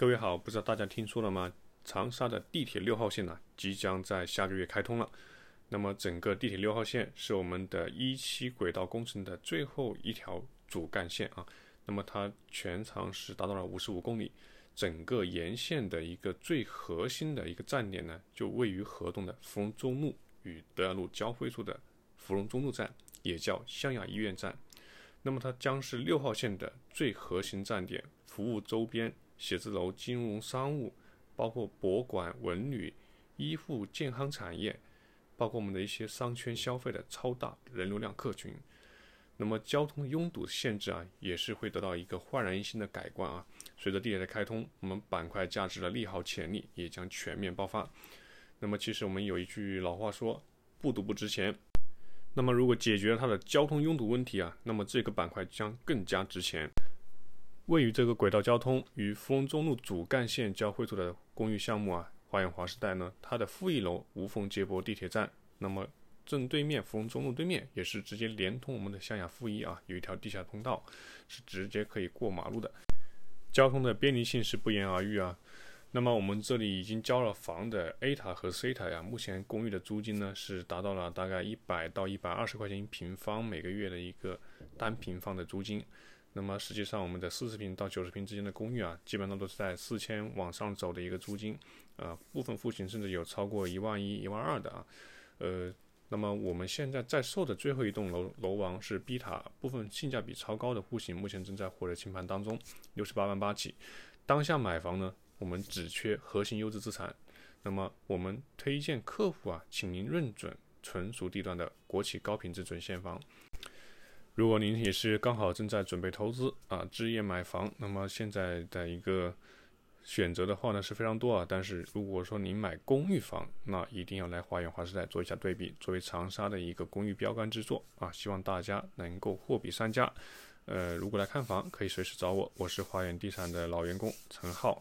各位好，不知道大家听说了吗？长沙的地铁六号线呢，即将在下个月开通了。那么，整个地铁六号线是我们的一期轨道工程的最后一条主干线啊。那么，它全长是达到了五十五公里。整个沿线的一个最核心的一个站点呢，就位于河东的芙蓉中路与德阳路交汇处的芙蓉中路站，也叫湘雅医院站。那么，它将是六号线的最核心站点，服务周边。写字楼、金融、商务，包括博物馆、文旅、医护、健康产业，包括我们的一些商圈消费的超大人流量客群。那么交通拥堵限制啊，也是会得到一个焕然一新的改观啊。随着地铁的开通，我们板块价值的利好潜力也将全面爆发。那么其实我们有一句老话说，不堵不值钱。那么如果解决了它的交通拥堵问题啊，那么这个板块将更加值钱。位于这个轨道交通与芙蓉中路主干线交汇处的公寓项目啊，花园华时代呢，它的负一楼无缝接驳地铁站，那么正对面芙蓉中路对面也是直接连通我们的湘雅负一啊，有一条地下通道，是直接可以过马路的，交通的便利性是不言而喻啊。那么我们这里已经交了房的 A 塔和 C 塔呀，目前公寓的租金呢是达到了大概一百到一百二十块钱一平方每个月的一个单平方的租金。那么实际上，我们的四十平到九十平之间的公寓啊，基本上都是在四千往上走的一个租金，啊，部分户型甚至有超过一万一、一万二的啊，呃，那么我们现在在售的最后一栋楼楼王是 B 塔，部分性价比超高的户型，目前正在火热清盘当中，六十八万八起。当下买房呢，我们只缺核心优质资产，那么我们推荐客户啊，请您认准纯属地段的国企高品质准现房。如果您也是刚好正在准备投资啊，置业买房，那么现在的一个选择的话呢是非常多啊。但是如果说您买公寓房，那一定要来华远华时代做一下对比，作为长沙的一个公寓标杆之作啊，希望大家能够货比三家。呃，如果来看房，可以随时找我，我是华远地产的老员工陈浩